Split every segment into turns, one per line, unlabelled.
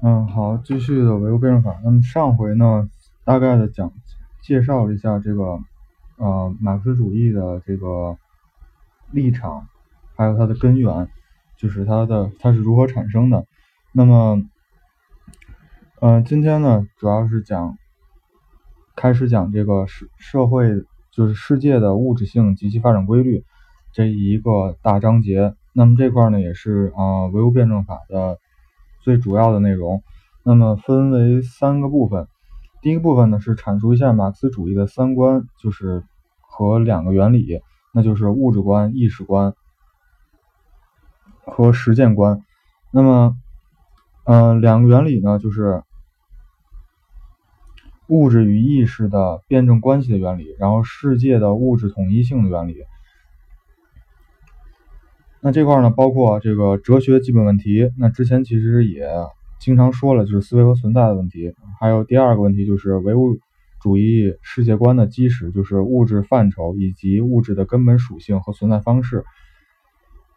嗯，好，继续的唯物辩证法。那么上回呢，大概的讲介绍了一下这个呃马克思主义的这个立场，还有它的根源，就是它的它是如何产生的。那么，呃，今天呢，主要是讲开始讲这个社社会就是世界的物质性及其发展规律这一个大章节。那么这块呢，也是啊唯物辩证法的。最主要的内容，那么分为三个部分。第一个部分呢是阐述一下马克思主义的三观，就是和两个原理，那就是物质观、意识观和实践观。那么，嗯，两个原理呢就是物质与意识的辩证关系的原理，然后世界的物质统一性的原理。那这块呢，包括这个哲学基本问题。那之前其实也经常说了，就是思维和存在的问题。还有第二个问题，就是唯物主义世界观的基石，就是物质范畴以及物质的根本属性和存在方式。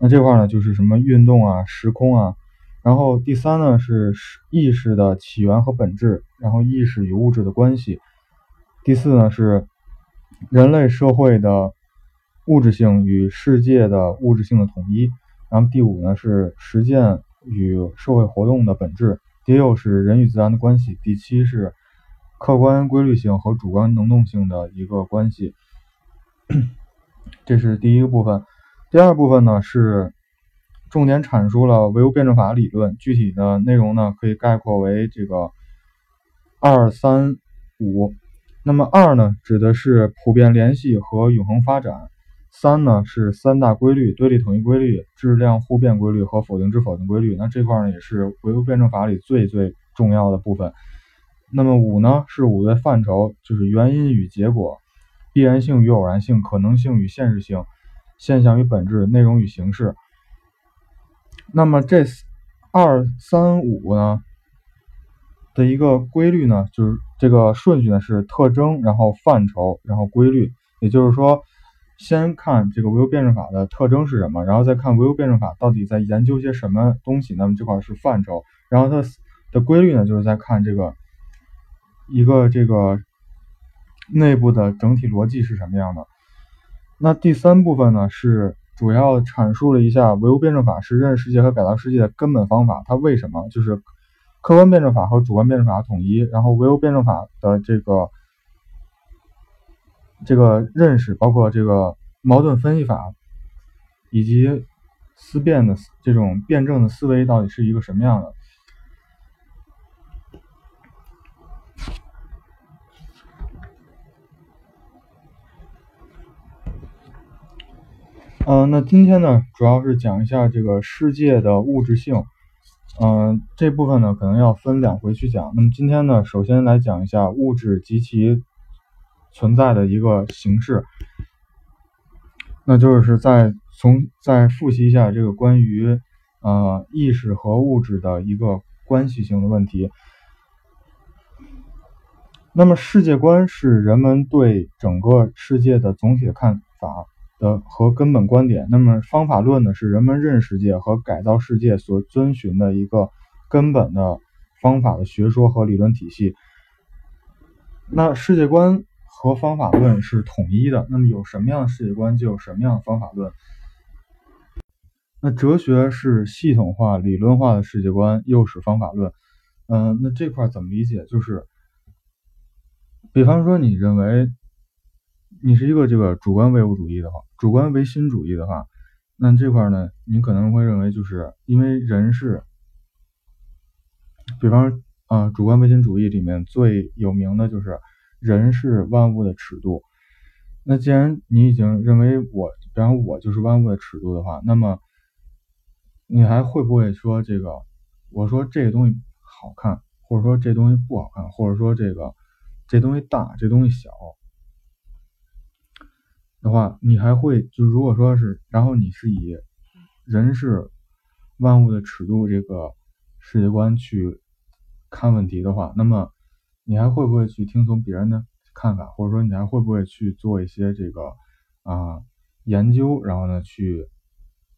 那这块呢，就是什么运动啊、时空啊。然后第三呢，是意识的起源和本质，然后意识与物质的关系。第四呢，是人类社会的。物质性与世界的物质性的统一，然后第五呢是实践与社会活动的本质，第六是人与自然的关系，第七是客观规律性和主观能动性的一个关系。这是第一个部分。第二部分呢是重点阐述了唯物辩证法理论，具体的内容呢可以概括为这个二三五。那么二呢指的是普遍联系和永恒发展。三呢是三大规律：对立统一规律、质量互变规律和否定之否定规律。那这块呢也是唯物辩证法里最最重要的部分。那么五呢是五个范畴，就是原因与结果、必然性与偶然性、可能性与现实性、现象与本质、内容与形式。那么这二三五呢的一个规律呢，就是这个顺序呢是特征，然后范畴，然后规律。也就是说。先看这个唯物辩证法的特征是什么，然后再看唯物辩证法到底在研究些什么东西。那么这块是范畴，然后它的规律呢，就是在看这个一个这个内部的整体逻辑是什么样的。那第三部分呢，是主要阐述了一下唯物辩证法是认识世界和改造世界的根本方法。它为什么就是客观辩证法和主观辩证法统一，然后唯物辩证法的这个。这个认识包括这个矛盾分析法，以及思辨的这种辩证的思维到底是一个什么样的？嗯，那今天呢，主要是讲一下这个世界的物质性。嗯，这部分呢可能要分两回去讲。那么今天呢，首先来讲一下物质及其。存在的一个形式，那就是再从再复习一下这个关于呃意识和物质的一个关系性的问题。那么世界观是人们对整个世界的总体的看法的和根本观点。那么方法论呢是人们认识世界和改造世界所遵循的一个根本的方法的学说和理论体系。那世界观。和方法论是统一的，那么有什么样的世界观，就有什么样的方法论。那哲学是系统化、理论化的世界观，又是方法论。嗯，那这块怎么理解？就是，比方说，你认为你是一个这个主观唯物主义的话，主观唯心主义的话，那这块呢，你可能会认为，就是因为人是，比方啊，主观唯心主义里面最有名的就是。人是万物的尺度，那既然你已经认为我，比方我就是万物的尺度的话，那么你还会不会说这个？我说这个东西好看，或者说这东西不好看，或者说这个这东西大，这东西小的话，你还会就如果说是，然后你是以人是万物的尺度这个世界观去看问题的话，那么。你还会不会去听从别人的看法，或者说你还会不会去做一些这个啊研究，然后呢去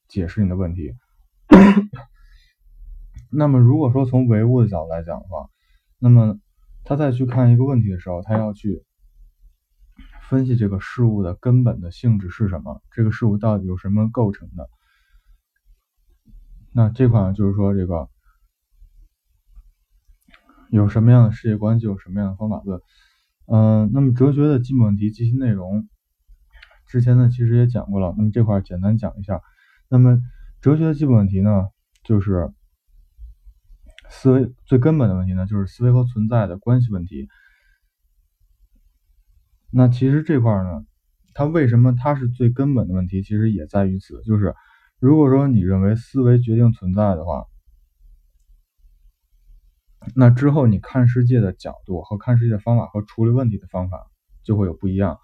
解释你的问题？那么如果说从唯物的角度来讲的话，那么他再去看一个问题的时候，他要去分析这个事物的根本的性质是什么，这个事物到底由什么构成的。那这块就是说，这个有什么样的世界观，就有什么样的方法论。嗯，那么哲学的基本问题及其内容，之前呢其实也讲过了。那么这块简单讲一下。那么哲学的基本问题呢，就是思维最根本的问题呢，就是思维和存在的关系问题。那其实这块呢，它为什么它是最根本的问题？其实也在于此，就是如果说你认为思维决定存在的话。那之后，你看世界的角度和看世界的方法和处理问题的方法就会有不一样。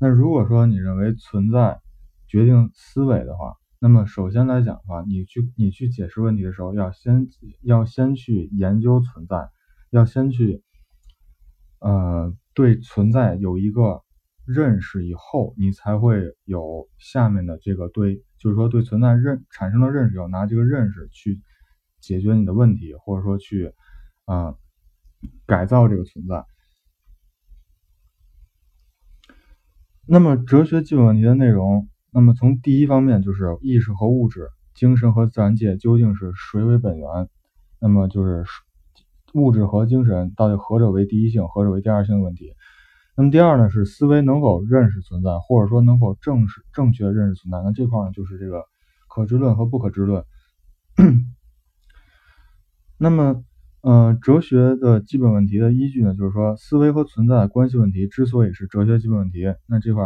那如果说你认为存在决定思维的话，那么首先来讲的话，你去你去解释问题的时候，要先要先去研究存在，要先去呃对存在有一个认识以后，你才会有下面的这个对，就是说对存在认产生了认识，要拿这个认识去解决你的问题，或者说去。啊，改造这个存在。那么，哲学基本问题的内容，那么从第一方面就是意识和物质、精神和自然界究竟是谁为本源？那么就是物质和精神到底何者为第一性，何者为第二性的问题。那么第二呢，是思维能否认识存在，或者说能否正视正确认识存在？那这块呢，就是这个可知论和不可知论。那么。嗯，哲学的基本问题的依据呢，就是说思维和存在的关系问题之所以是哲学基本问题，那这块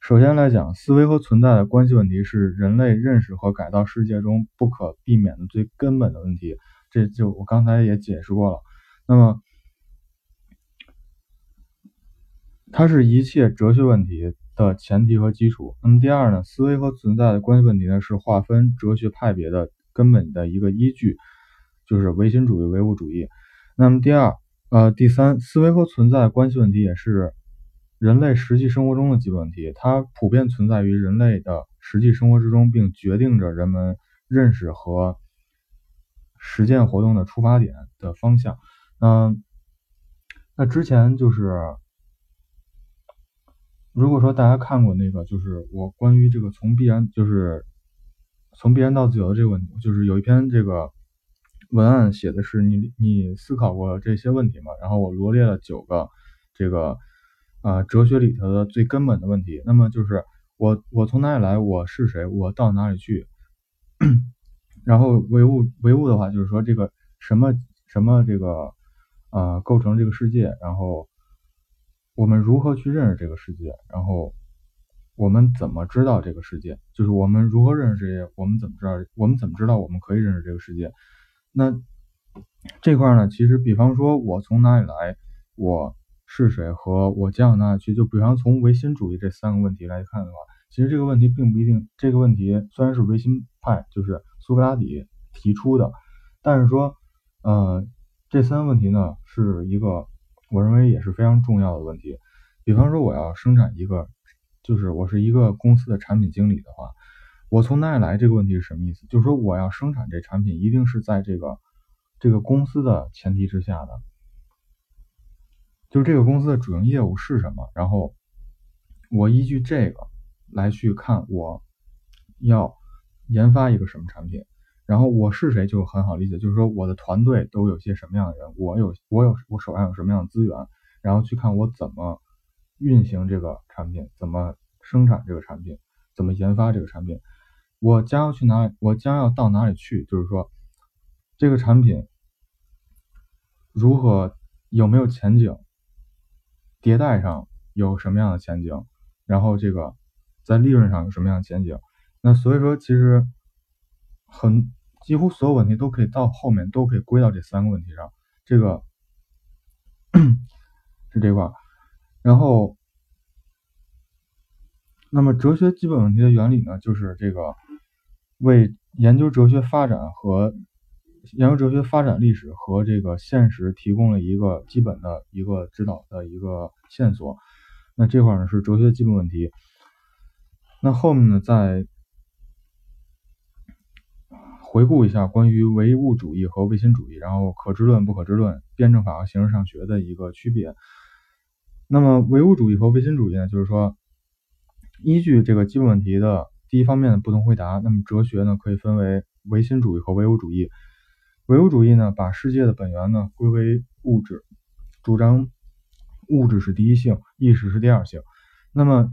首先来讲，思维和存在的关系问题是人类认识和改造世界中不可避免的最根本的问题，这就我刚才也解释过了。那么，它是一切哲学问题的前提和基础。那么第二呢，思维和存在的关系问题呢，是划分哲学派别的根本的一个依据。就是唯心主义、唯物主义。那么第二，呃，第三，思维和存在关系问题也是人类实际生活中的基本问题，它普遍存在于人类的实际生活之中，并决定着人们认识和实践活动的出发点的方向。嗯，那之前就是，如果说大家看过那个，就是我关于这个从必然，就是从必然到自由的这个问题，就是有一篇这个。文案写的是你你思考过这些问题吗？然后我罗列了九个这个啊哲学里头的最根本的问题。那么就是我我从哪里来？我是谁？我到哪里去？然后唯物唯物的话就是说这个什么什么这个啊构成这个世界？然后我们如何去认识这个世界？然后我们怎么知道这个世界？就是我们如何认识这些？我们怎么知道？我们怎么知道我们可以认识这个世界？那这块呢，其实比方说，我从哪里来，我是谁，和我将往哪里去，就比方从唯心主义这三个问题来看的话，其实这个问题并不一定。这个问题虽然是唯心派，就是苏格拉底提出的，但是说，呃，这三个问题呢，是一个我认为也是非常重要的问题。比方说，我要生产一个，就是我是一个公司的产品经理的话。我从哪里来？这个问题是什么意思？就是说，我要生产这产品，一定是在这个这个公司的前提之下的，就这个公司的主营业务是什么？然后我依据这个来去看我要研发一个什么产品，然后我是谁就很好理解，就是说我的团队都有些什么样的人，我有我有我手上有什么样的资源，然后去看我怎么运行这个产品，怎么生产这个产品，怎么研发这个产品。我将要去哪里？我将要到哪里去？就是说，这个产品如何有没有前景？迭代上有什么样的前景？然后这个在利润上有什么样的前景？那所以说，其实很几乎所有问题都可以到后面都可以归到这三个问题上。这个 是这块，然后那么哲学基本问题的原理呢，就是这个。为研究哲学发展和研究哲学发展历史和这个现实提供了一个基本的一个指导的一个线索。那这块呢是哲学基本问题。那后面呢再回顾一下关于唯物主义和唯心主义，然后可知论、不可知论、辩证法和形式上学的一个区别。那么唯物主义和唯心主义呢，就是说依据这个基本问题的第一方面的不同回答，那么哲学呢可以分为唯心主义和唯物主义。唯物主义呢把世界的本源呢归为物质，主张物质是第一性，意识是第二性。那么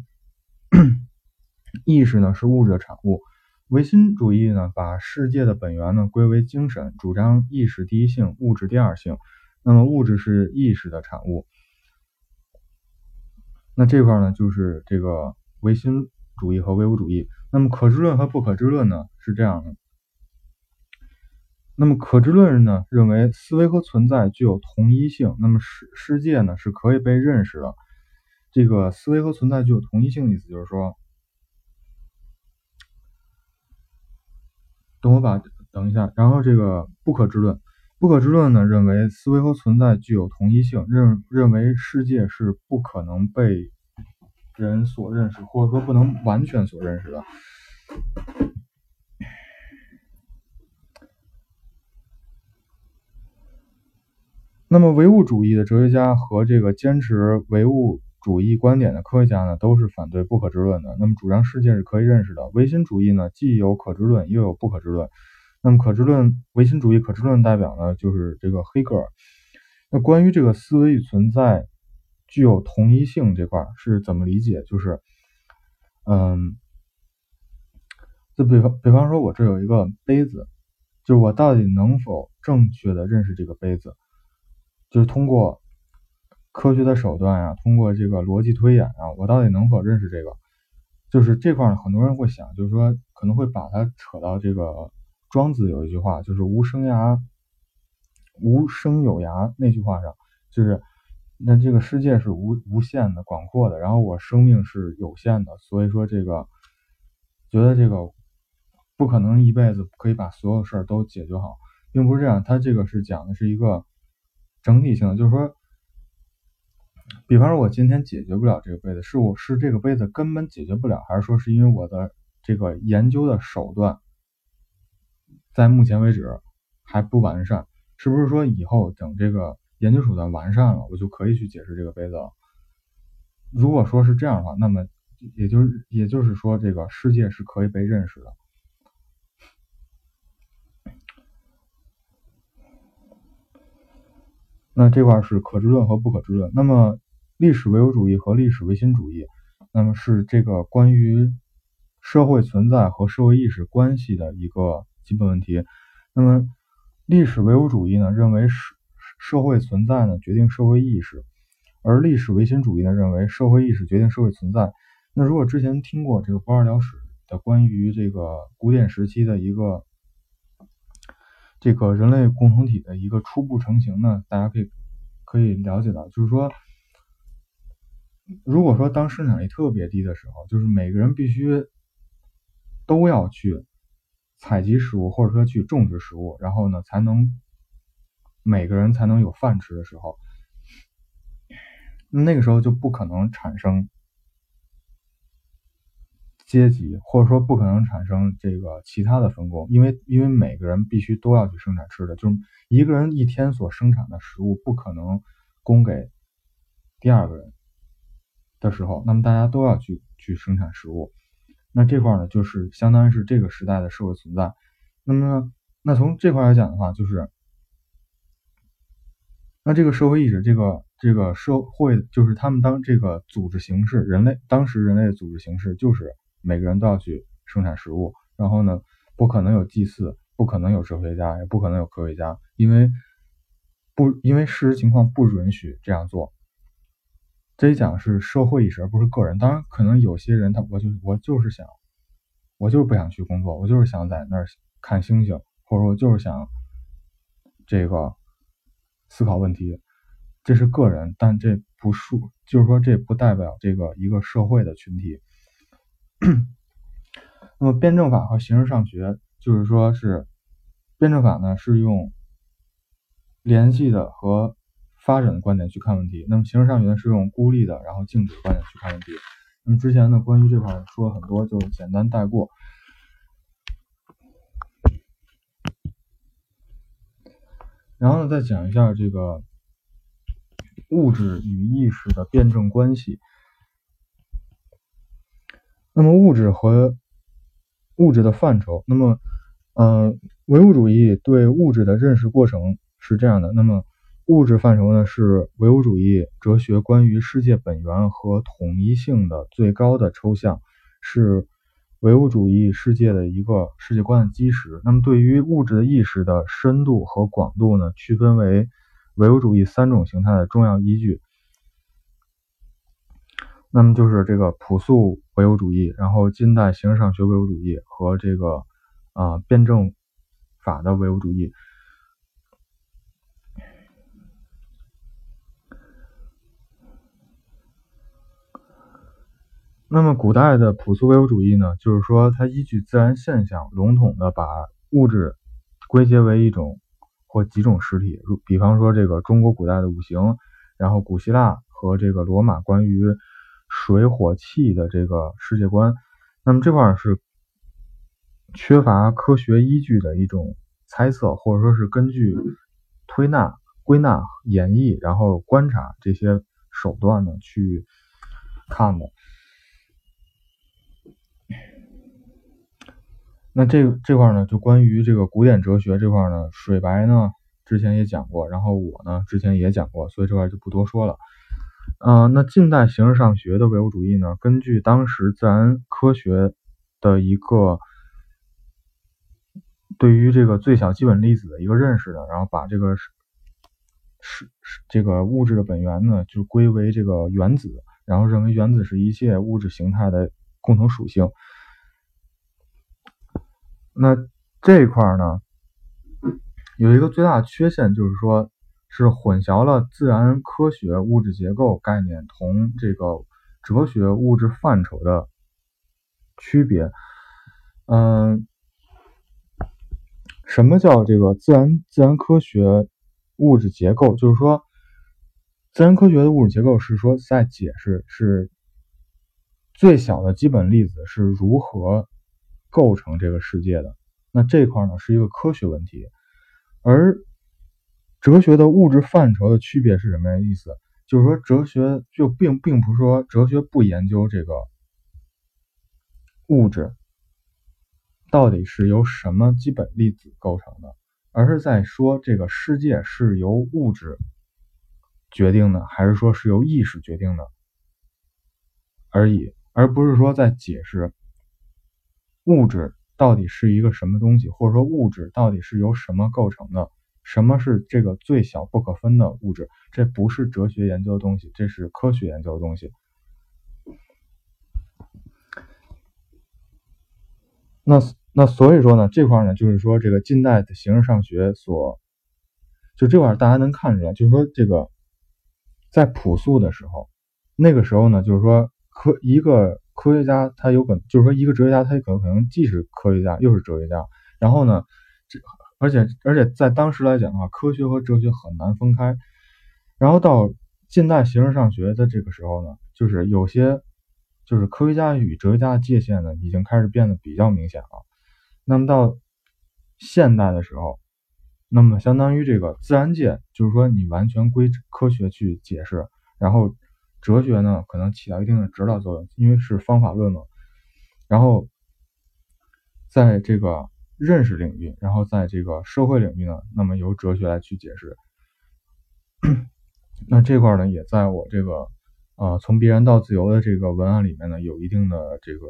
意识呢是物质的产物。唯心主义呢，把世界的本源呢归为精神，主张意识第一性，物质第二性。那么物质是意识的产物。那这块呢，就是这个唯心主义和唯物主义。那么可知论和不可知论呢，是这样的。那么可知论呢，认为思维和存在具有同一性。那么世世界呢，是可以被认识的。这个思维和存在具有同一性的意思，就是说。等我把等一下，然后这个不可知论，不可知论呢认为思维和存在具有同一性，认认为世界是不可能被人所认识，或者说不能完全所认识的。那么唯物主义的哲学家和这个坚持唯物。主义观点的科学家呢，都是反对不可知论的。那么主张世界是可以认识的。唯心主义呢，既有可知论，又有不可知论。那么可知论，唯心主义可知论代表呢，就是这个黑格尔。那关于这个思维与存在具有同一性这块是怎么理解？就是，嗯，就比方比方说，我这有一个杯子，就是我到底能否正确的认识这个杯子，就是通过。科学的手段呀，通过这个逻辑推演啊，我到底能否认识这个？就是这块，很多人会想，就是说可能会把它扯到这个庄子有一句话，就是无生涯，无生有涯那句话上，就是那这个世界是无无限的广阔的，然后我生命是有限的，所以说这个觉得这个不可能一辈子可以把所有事儿都解决好，并不是这样，它这个是讲的是一个整体性的，就是说。比方说，我今天解决不了这个杯子，是我是这个杯子根本解决不了，还是说是因为我的这个研究的手段在目前为止还不完善？是不是说以后等这个研究手段完善了，我就可以去解释这个杯子了？如果说是这样的话，那么也就也就是说，这个世界是可以被认识的。那这块是可知论和不可知论。那么历史唯物主义和历史唯心主义，那么是这个关于社会存在和社会意识关系的一个基本问题。那么历史唯物主义呢，认为是社会存在呢决定社会意识，而历史唯心主义呢认为社会意识决定社会存在。那如果之前听过这个不二聊史的关于这个古典时期的一个。这个人类共同体的一个初步成型呢，大家可以可以了解到，就是说，如果说当生产力特别低的时候，就是每个人必须都要去采集食物，或者说去种植食物，然后呢，才能每个人才能有饭吃的时候，那个时候就不可能产生。阶级或者说不可能产生这个其他的分工，因为因为每个人必须都要去生产吃的，就是一个人一天所生产的食物不可能供给第二个人的时候，那么大家都要去去生产食物，那这块呢就是相当于是这个时代的社会存在。那么那从这块来讲的话，就是那这个社会意识，这个这个社会就是他们当这个组织形式，人类当时人类的组织形式就是。每个人都要去生产食物，然后呢，不可能有祭祀，不可能有哲学家，也不可能有科学家，因为不因为事实情况不允许这样做。这一讲是社会意识，而不是个人。当然，可能有些人他我就我就是想，我就是不想去工作，我就是想在那儿看星星，或者说就是想这个思考问题，这是个人，但这不数，就是说这不代表这个一个社会的群体。那么辩证法和形式上学，就是说是辩证法呢是用联系的和发展的观点去看问题，那么形式上学呢是用孤立的然后静止观点去看问题。那么之前呢关于这块说了很多，就简单带过。然后呢，再讲一下这个物质与意识的辩证关系。那么物质和物质的范畴，那么，呃，唯物主义对物质的认识过程是这样的。那么物质范畴呢，是唯物主义哲学关于世界本源和统一性的最高的抽象，是唯物主义世界的一个世界观的基石。那么，对于物质的意识的深度和广度呢，区分为唯物主义三种形态的重要依据。那么就是这个朴素唯物主义，然后近代形式上学唯物主义和这个啊辩证法的唯物主义。那么，古代的朴素唯物主义呢，就是说，它依据自然现象，笼统的把物质归结为一种或几种实体。如比方说，这个中国古代的五行，然后古希腊和这个罗马关于水火气的这个世界观。那么这块是缺乏科学依据的一种猜测，或者说是根据推纳、归纳、演绎，然后观察这些手段呢去看的。那这这块呢，就关于这个古典哲学这块呢，水白呢之前也讲过，然后我呢之前也讲过，所以这块就不多说了。嗯，那近代形式上学的唯物主义呢，根据当时自然科学的一个对于这个最小基本粒子的一个认识的，然后把这个是是这个物质的本源呢，就归为这个原子，然后认为原子是一切物质形态的共同属性。那这一块呢，有一个最大的缺陷，就是说，是混淆了自然科学物质结构概念同这个哲学物质范畴的区别。嗯，什么叫这个自然自然科学物质结构？就是说，自然科学的物质结构是说在解释是最小的基本粒子是如何。构成这个世界的那这块呢是一个科学问题，而哲学的物质范畴的区别是什么意思？就是说哲学就并并不是说哲学不研究这个物质到底是由什么基本粒子构成的，而是在说这个世界是由物质决定的，还是说是由意识决定的而已，而不是说在解释。物质到底是一个什么东西，或者说物质到底是由什么构成的？什么是这个最小不可分的物质？这不是哲学研究的东西，这是科学研究的东西。那那所以说呢，这块呢，就是说这个近代的形式上学所，就这块大家能看出来，就是说这个在朴素的时候，那个时候呢，就是说科一个。科学家他有可能就是说，一个哲学家他可能可能既是科学家又是哲学家。然后呢，这而且而且在当时来讲的话，科学和哲学很难分开。然后到近代形式上学的这个时候呢，就是有些就是科学家与哲学家的界限呢，已经开始变得比较明显了。那么到现代的时候，那么相当于这个自然界，就是说你完全归科学去解释，然后。哲学呢，可能起到一定的指导作用，因为是方法论嘛。然后，在这个认识领域，然后在这个社会领域呢，那么由哲学来去解释。那这块呢，也在我这个呃从必然到自由的这个文案里面呢，有一定的这个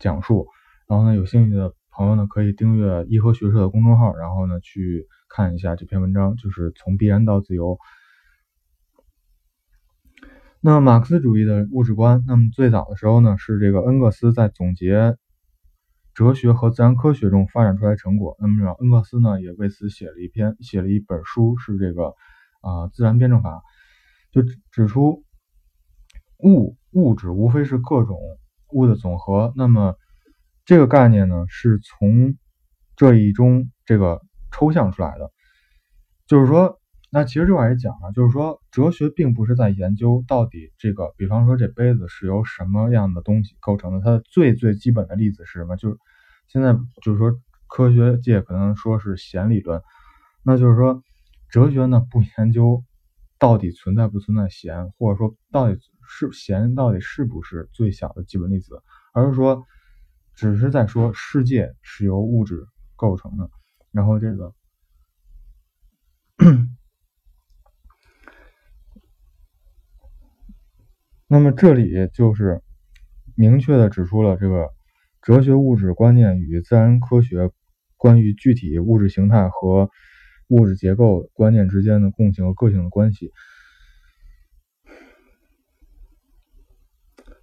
讲述。然后呢，有兴趣的朋友呢，可以订阅一和学社的公众号，然后呢去看一下这篇文章，就是从必然到自由。那马克思主义的物质观，那么最早的时候呢，是这个恩格斯在总结哲学和自然科学中发展出来成果。那么恩格斯呢，也为此写了一篇，写了一本书，是这个啊自然辩证法，就指出物物质无非是各种物的总和。那么这个概念呢，是从这一中这个抽象出来的，就是说。那其实这块也讲了，就是说哲学并不是在研究到底这个，比方说这杯子是由什么样的东西构成的，它的最最基本的粒子是什么？就是现在就是说科学界可能说是弦理论，那就是说，哲学呢不研究到底存在不存在弦，或者说到底是弦到底是不是最小的基本粒子，而是说只是在说世界是由物质构成的。然后这个，那么这里就是明确的指出了这个哲学物质观念与自然科学关于具体物质形态和物质结构观念之间的共性和个性的关系。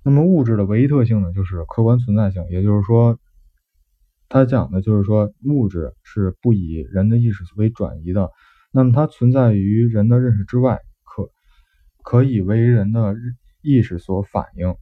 那么物质的唯一特性呢，就是客观存在性，也就是说。他讲的就是说，物质是不以人的意识为转移的，那么它存在于人的认识之外，可可以为人的认意识所反映。